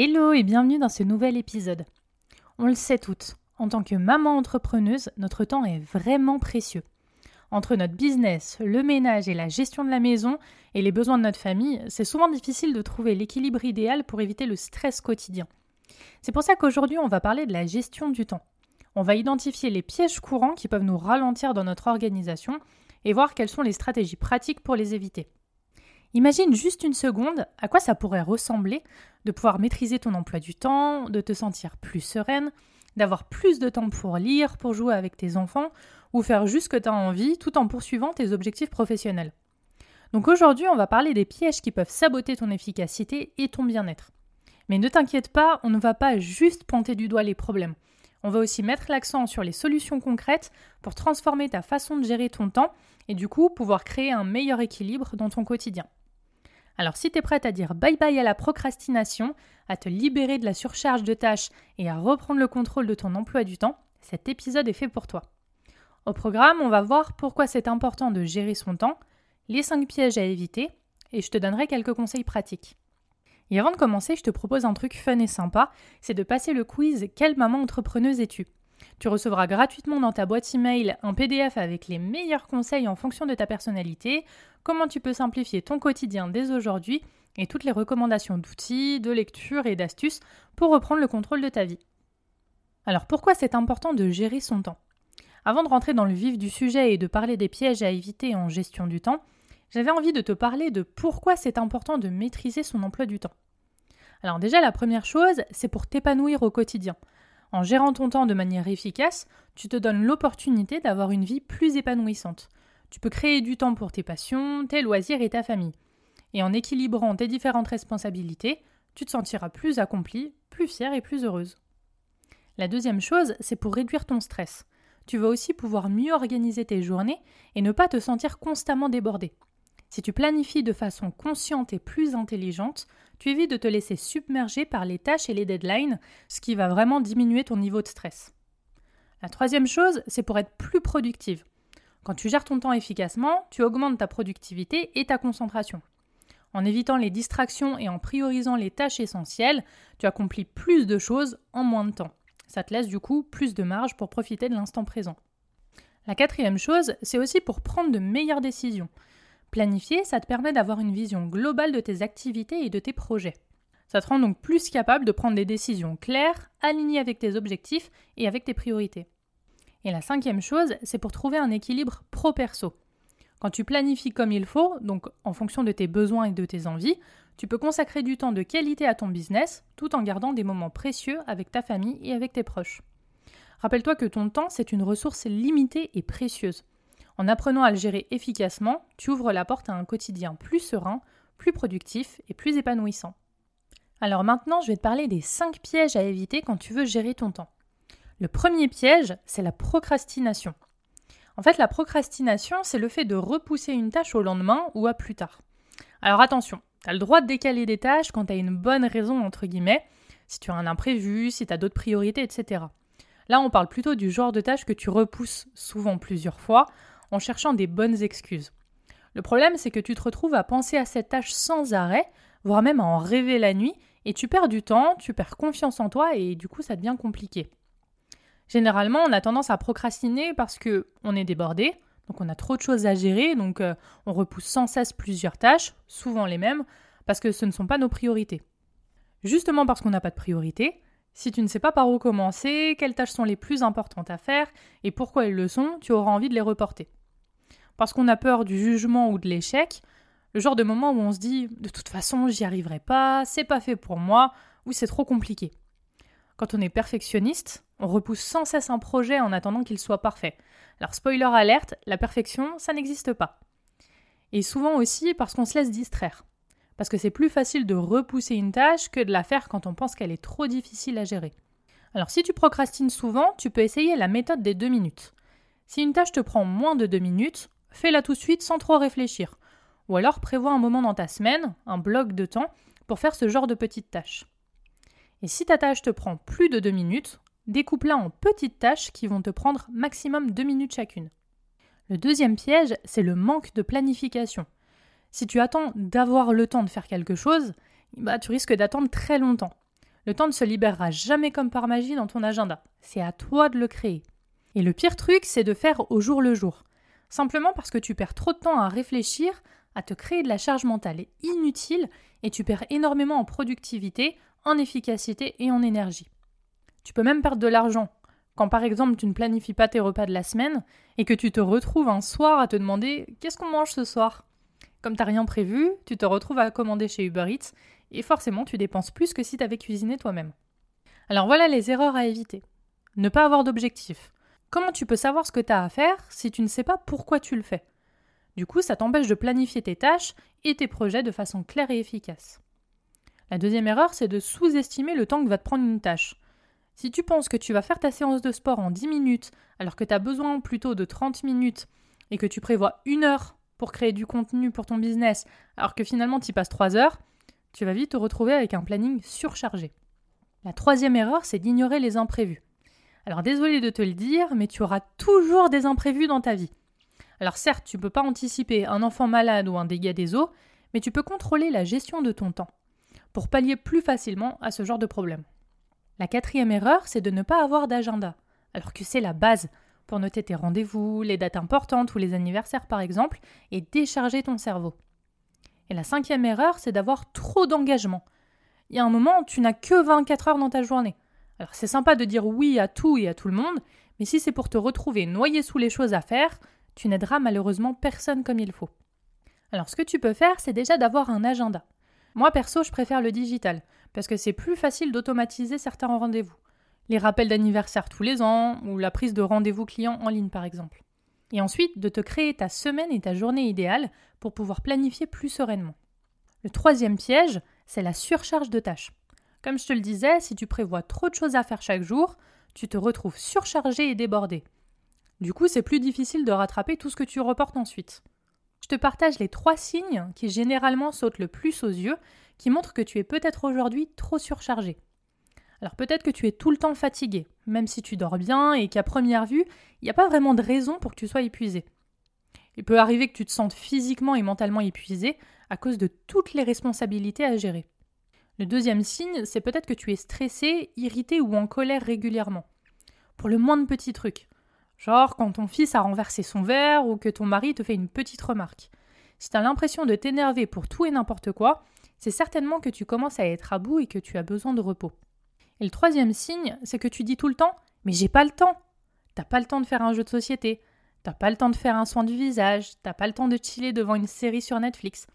Hello et bienvenue dans ce nouvel épisode. On le sait toutes, en tant que maman entrepreneuse, notre temps est vraiment précieux. Entre notre business, le ménage et la gestion de la maison et les besoins de notre famille, c'est souvent difficile de trouver l'équilibre idéal pour éviter le stress quotidien. C'est pour ça qu'aujourd'hui on va parler de la gestion du temps. On va identifier les pièges courants qui peuvent nous ralentir dans notre organisation et voir quelles sont les stratégies pratiques pour les éviter. Imagine juste une seconde à quoi ça pourrait ressembler de pouvoir maîtriser ton emploi du temps, de te sentir plus sereine, d'avoir plus de temps pour lire, pour jouer avec tes enfants, ou faire juste ce que tu as envie tout en poursuivant tes objectifs professionnels. Donc aujourd'hui, on va parler des pièges qui peuvent saboter ton efficacité et ton bien-être. Mais ne t'inquiète pas, on ne va pas juste pointer du doigt les problèmes. On va aussi mettre l'accent sur les solutions concrètes pour transformer ta façon de gérer ton temps et du coup pouvoir créer un meilleur équilibre dans ton quotidien. Alors si tu es prête à dire bye bye à la procrastination, à te libérer de la surcharge de tâches et à reprendre le contrôle de ton emploi du temps, cet épisode est fait pour toi. Au programme, on va voir pourquoi c'est important de gérer son temps, les 5 pièges à éviter, et je te donnerai quelques conseils pratiques. Et avant de commencer, je te propose un truc fun et sympa, c'est de passer le quiz Quelle maman entrepreneuse es-tu? Tu recevras gratuitement dans ta boîte email un PDF avec les meilleurs conseils en fonction de ta personnalité, comment tu peux simplifier ton quotidien dès aujourd'hui et toutes les recommandations d'outils, de lecture et d'astuces pour reprendre le contrôle de ta vie. Alors pourquoi c'est important de gérer son temps? Avant de rentrer dans le vif du sujet et de parler des pièges à éviter en gestion du temps, j'avais envie de te parler de pourquoi c'est important de maîtriser son emploi du temps. Alors déjà la première chose, c'est pour t'épanouir au quotidien. En gérant ton temps de manière efficace, tu te donnes l'opportunité d'avoir une vie plus épanouissante. Tu peux créer du temps pour tes passions, tes loisirs et ta famille. Et en équilibrant tes différentes responsabilités, tu te sentiras plus accomplie, plus fière et plus heureuse. La deuxième chose, c'est pour réduire ton stress. Tu vas aussi pouvoir mieux organiser tes journées et ne pas te sentir constamment débordé. Si tu planifies de façon consciente et plus intelligente, tu évites de te laisser submerger par les tâches et les deadlines, ce qui va vraiment diminuer ton niveau de stress. La troisième chose, c'est pour être plus productive. Quand tu gères ton temps efficacement, tu augmentes ta productivité et ta concentration. En évitant les distractions et en priorisant les tâches essentielles, tu accomplis plus de choses en moins de temps. Ça te laisse du coup plus de marge pour profiter de l'instant présent. La quatrième chose, c'est aussi pour prendre de meilleures décisions. Planifier, ça te permet d'avoir une vision globale de tes activités et de tes projets. Ça te rend donc plus capable de prendre des décisions claires, alignées avec tes objectifs et avec tes priorités. Et la cinquième chose, c'est pour trouver un équilibre pro-perso. Quand tu planifies comme il faut, donc en fonction de tes besoins et de tes envies, tu peux consacrer du temps de qualité à ton business tout en gardant des moments précieux avec ta famille et avec tes proches. Rappelle-toi que ton temps, c'est une ressource limitée et précieuse. En apprenant à le gérer efficacement, tu ouvres la porte à un quotidien plus serein, plus productif et plus épanouissant. Alors maintenant, je vais te parler des 5 pièges à éviter quand tu veux gérer ton temps. Le premier piège, c'est la procrastination. En fait, la procrastination, c'est le fait de repousser une tâche au lendemain ou à plus tard. Alors attention, tu as le droit de décaler des tâches quand tu as une bonne raison, entre guillemets, si tu as un imprévu, si tu as d'autres priorités, etc. Là, on parle plutôt du genre de tâches que tu repousses souvent plusieurs fois en cherchant des bonnes excuses. Le problème, c'est que tu te retrouves à penser à cette tâche sans arrêt, voire même à en rêver la nuit, et tu perds du temps, tu perds confiance en toi, et du coup, ça devient compliqué. Généralement, on a tendance à procrastiner parce que on est débordé, donc on a trop de choses à gérer, donc euh, on repousse sans cesse plusieurs tâches, souvent les mêmes, parce que ce ne sont pas nos priorités. Justement parce qu'on n'a pas de priorité, si tu ne sais pas par où commencer, quelles tâches sont les plus importantes à faire et pourquoi elles le sont, tu auras envie de les reporter parce qu'on a peur du jugement ou de l'échec, le genre de moment où on se dit de toute façon j'y arriverai pas, c'est pas fait pour moi, ou c'est trop compliqué. Quand on est perfectionniste, on repousse sans cesse un projet en attendant qu'il soit parfait. Alors spoiler alerte, la perfection, ça n'existe pas. Et souvent aussi parce qu'on se laisse distraire. parce que c'est plus facile de repousser une tâche que de la faire quand on pense qu'elle est trop difficile à gérer. Alors si tu procrastines souvent, tu peux essayer la méthode des deux minutes. Si une tâche te prend moins de deux minutes, fais-la tout de suite sans trop réfléchir. Ou alors prévois un moment dans ta semaine, un bloc de temps, pour faire ce genre de petites tâches. Et si ta tâche te prend plus de deux minutes, découpe-la en petites tâches qui vont te prendre maximum deux minutes chacune. Le deuxième piège, c'est le manque de planification. Si tu attends d'avoir le temps de faire quelque chose, bah, tu risques d'attendre très longtemps. Le temps ne se libérera jamais comme par magie dans ton agenda. C'est à toi de le créer. Et le pire truc, c'est de faire au jour le jour. Simplement parce que tu perds trop de temps à réfléchir, à te créer de la charge mentale inutile et tu perds énormément en productivité, en efficacité et en énergie. Tu peux même perdre de l'argent. Quand par exemple tu ne planifies pas tes repas de la semaine et que tu te retrouves un soir à te demander qu'est-ce qu'on mange ce soir? Comme t'as rien prévu, tu te retrouves à commander chez Uber Eats et forcément tu dépenses plus que si tu avais cuisiné toi-même. Alors voilà les erreurs à éviter. Ne pas avoir d'objectif. Comment tu peux savoir ce que tu as à faire si tu ne sais pas pourquoi tu le fais? Du coup, ça t'empêche de planifier tes tâches et tes projets de façon claire et efficace. La deuxième erreur, c'est de sous-estimer le temps que va te prendre une tâche. Si tu penses que tu vas faire ta séance de sport en 10 minutes alors que tu as besoin plutôt de 30 minutes et que tu prévois une heure pour créer du contenu pour ton business alors que finalement tu y passes 3 heures, tu vas vite te retrouver avec un planning surchargé. La troisième erreur, c'est d'ignorer les imprévus. Alors désolé de te le dire, mais tu auras toujours des imprévus dans ta vie. Alors certes, tu ne peux pas anticiper un enfant malade ou un dégât des eaux, mais tu peux contrôler la gestion de ton temps pour pallier plus facilement à ce genre de problème. La quatrième erreur, c'est de ne pas avoir d'agenda, alors que c'est la base pour noter tes rendez-vous, les dates importantes ou les anniversaires par exemple, et décharger ton cerveau. Et la cinquième erreur, c'est d'avoir trop d'engagement. Il y a un moment, tu n'as que 24 heures dans ta journée. Alors c'est sympa de dire oui à tout et à tout le monde, mais si c'est pour te retrouver noyé sous les choses à faire, tu n'aideras malheureusement personne comme il faut. Alors ce que tu peux faire, c'est déjà d'avoir un agenda. Moi perso, je préfère le digital, parce que c'est plus facile d'automatiser certains rendez-vous. Les rappels d'anniversaire tous les ans, ou la prise de rendez-vous client en ligne par exemple. Et ensuite, de te créer ta semaine et ta journée idéale pour pouvoir planifier plus sereinement. Le troisième piège, c'est la surcharge de tâches. Comme je te le disais, si tu prévois trop de choses à faire chaque jour, tu te retrouves surchargé et débordé. Du coup, c'est plus difficile de rattraper tout ce que tu reportes ensuite. Je te partage les trois signes qui généralement sautent le plus aux yeux, qui montrent que tu es peut-être aujourd'hui trop surchargé. Alors peut-être que tu es tout le temps fatigué, même si tu dors bien et qu'à première vue, il n'y a pas vraiment de raison pour que tu sois épuisé. Il peut arriver que tu te sentes physiquement et mentalement épuisé à cause de toutes les responsabilités à gérer. Le deuxième signe, c'est peut-être que tu es stressé, irrité ou en colère régulièrement. Pour le moindre petit truc. Genre quand ton fils a renversé son verre ou que ton mari te fait une petite remarque. Si tu as l'impression de t'énerver pour tout et n'importe quoi, c'est certainement que tu commences à être à bout et que tu as besoin de repos. Et le troisième signe, c'est que tu dis tout le temps Mais j'ai pas le temps T'as pas le temps de faire un jeu de société, t'as pas le temps de faire un soin du visage, t'as pas le temps de chiller devant une série sur Netflix,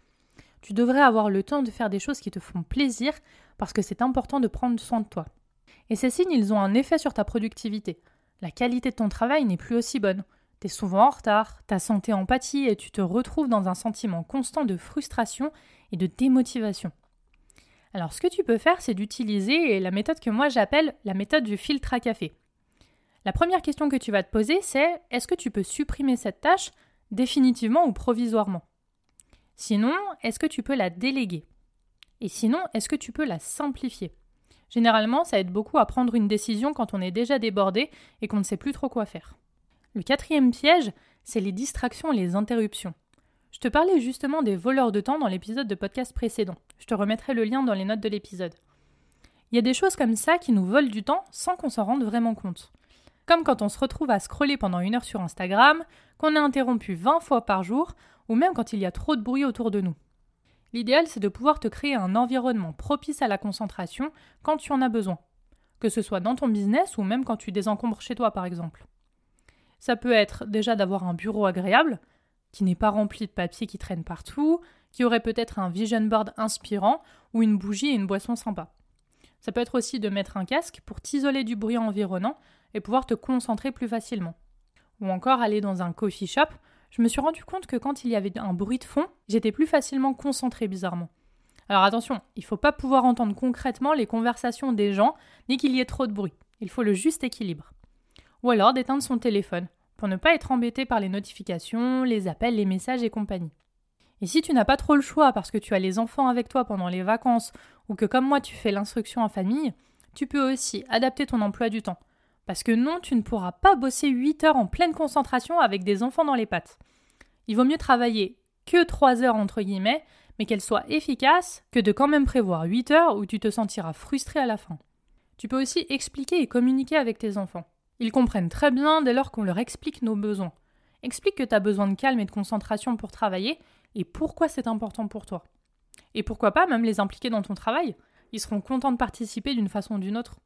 tu devrais avoir le temps de faire des choses qui te font plaisir parce que c'est important de prendre soin de toi. Et ces signes, ils ont un effet sur ta productivité. La qualité de ton travail n'est plus aussi bonne. Tu es souvent en retard, ta santé empathie et tu te retrouves dans un sentiment constant de frustration et de démotivation. Alors ce que tu peux faire, c'est d'utiliser la méthode que moi j'appelle la méthode du filtre à café. La première question que tu vas te poser, c'est est-ce que tu peux supprimer cette tâche définitivement ou provisoirement? Sinon, est-ce que tu peux la déléguer? Et sinon, est-ce que tu peux la simplifier? Généralement, ça aide beaucoup à prendre une décision quand on est déjà débordé et qu'on ne sait plus trop quoi faire. Le quatrième piège, c'est les distractions et les interruptions. Je te parlais justement des voleurs de temps dans l'épisode de podcast précédent. Je te remettrai le lien dans les notes de l'épisode. Il y a des choses comme ça qui nous volent du temps sans qu'on s'en rende vraiment compte. Comme quand on se retrouve à scroller pendant une heure sur Instagram, qu'on est interrompu 20 fois par jour, ou même quand il y a trop de bruit autour de nous. L'idéal, c'est de pouvoir te créer un environnement propice à la concentration quand tu en as besoin, que ce soit dans ton business ou même quand tu désencombres chez toi, par exemple. Ça peut être déjà d'avoir un bureau agréable, qui n'est pas rempli de papier qui traîne partout, qui aurait peut-être un vision board inspirant ou une bougie et une boisson sympa. Ça peut être aussi de mettre un casque pour t'isoler du bruit environnant et pouvoir te concentrer plus facilement. Ou encore aller dans un coffee shop je me suis rendu compte que quand il y avait un bruit de fond, j'étais plus facilement concentrée bizarrement. Alors attention, il faut pas pouvoir entendre concrètement les conversations des gens, ni qu'il y ait trop de bruit. Il faut le juste équilibre. Ou alors d'éteindre son téléphone, pour ne pas être embêté par les notifications, les appels, les messages et compagnie. Et si tu n'as pas trop le choix parce que tu as les enfants avec toi pendant les vacances, ou que comme moi tu fais l'instruction en famille, tu peux aussi adapter ton emploi du temps. Parce que non, tu ne pourras pas bosser 8 heures en pleine concentration avec des enfants dans les pattes. Il vaut mieux travailler que 3 heures entre guillemets, mais qu'elles soient efficaces, que de quand même prévoir 8 heures où tu te sentiras frustré à la fin. Tu peux aussi expliquer et communiquer avec tes enfants. Ils comprennent très bien dès lors qu'on leur explique nos besoins. Explique que tu as besoin de calme et de concentration pour travailler et pourquoi c'est important pour toi. Et pourquoi pas même les impliquer dans ton travail Ils seront contents de participer d'une façon ou d'une autre.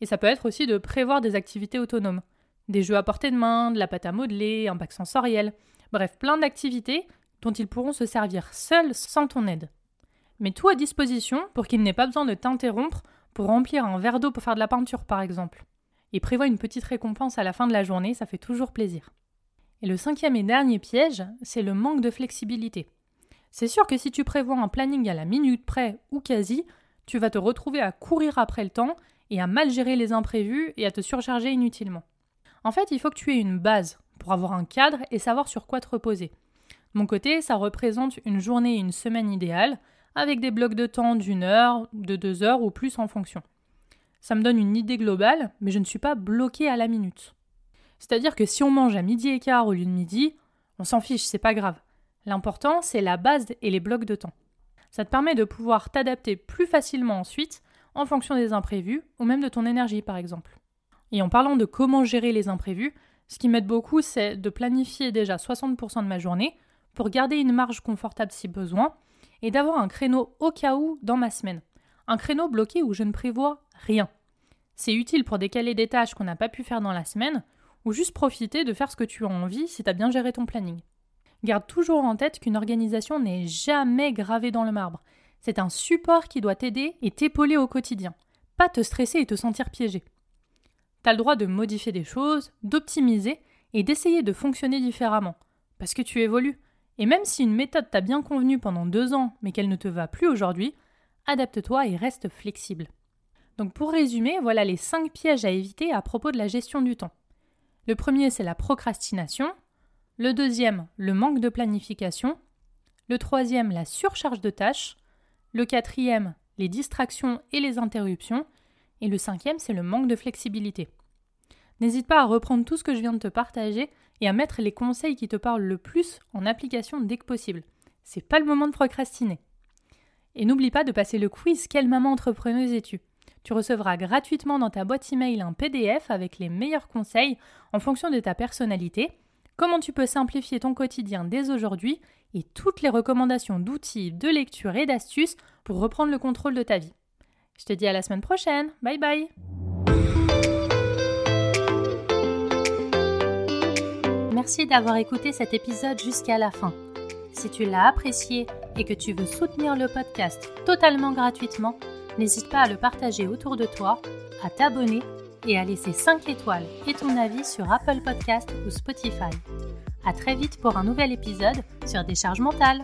Et ça peut être aussi de prévoir des activités autonomes. Des jeux à portée de main, de la pâte à modeler, un bac sensoriel. Bref, plein d'activités dont ils pourront se servir seuls sans ton aide. Mets tout à disposition pour qu'ils n'aient pas besoin de t'interrompre pour remplir un verre d'eau pour faire de la peinture par exemple. Et prévois une petite récompense à la fin de la journée, ça fait toujours plaisir. Et le cinquième et dernier piège, c'est le manque de flexibilité. C'est sûr que si tu prévois un planning à la minute près ou quasi, tu vas te retrouver à courir après le temps et à mal gérer les imprévus et à te surcharger inutilement. En fait, il faut que tu aies une base pour avoir un cadre et savoir sur quoi te reposer. De mon côté, ça représente une journée et une semaine idéale, avec des blocs de temps d'une heure, de deux heures ou plus en fonction. Ça me donne une idée globale, mais je ne suis pas bloqué à la minute. C'est-à-dire que si on mange à midi et quart au lieu de midi, on s'en fiche, c'est pas grave. L'important, c'est la base et les blocs de temps. Ça te permet de pouvoir t'adapter plus facilement ensuite en fonction des imprévus ou même de ton énergie par exemple. Et en parlant de comment gérer les imprévus, ce qui m'aide beaucoup, c'est de planifier déjà 60% de ma journée pour garder une marge confortable si besoin et d'avoir un créneau au cas où dans ma semaine. Un créneau bloqué où je ne prévois rien. C'est utile pour décaler des tâches qu'on n'a pas pu faire dans la semaine ou juste profiter de faire ce que tu as envie si tu as bien géré ton planning. Garde toujours en tête qu'une organisation n'est jamais gravée dans le marbre. C'est un support qui doit t'aider et t'épauler au quotidien, pas te stresser et te sentir piégé. Tu as le droit de modifier des choses, d'optimiser et d'essayer de fonctionner différemment, parce que tu évolues. Et même si une méthode t'a bien convenu pendant deux ans, mais qu'elle ne te va plus aujourd'hui, adapte-toi et reste flexible. Donc pour résumer, voilà les cinq pièges à éviter à propos de la gestion du temps. Le premier, c'est la procrastination. Le deuxième, le manque de planification. Le troisième, la surcharge de tâches. Le quatrième, les distractions et les interruptions. Et le cinquième, c'est le manque de flexibilité. N'hésite pas à reprendre tout ce que je viens de te partager et à mettre les conseils qui te parlent le plus en application dès que possible. C'est pas le moment de procrastiner. Et n'oublie pas de passer le quiz Quelle maman entrepreneuse es-tu? Tu recevras gratuitement dans ta boîte email un PDF avec les meilleurs conseils en fonction de ta personnalité comment tu peux simplifier ton quotidien dès aujourd'hui et toutes les recommandations d'outils, de lecture et d'astuces pour reprendre le contrôle de ta vie. Je te dis à la semaine prochaine. Bye bye Merci d'avoir écouté cet épisode jusqu'à la fin. Si tu l'as apprécié et que tu veux soutenir le podcast totalement gratuitement, n'hésite pas à le partager autour de toi, à t'abonner et à laisser 5 étoiles et ton avis sur Apple Podcast ou Spotify. À très vite pour un nouvel épisode sur Décharge mentale.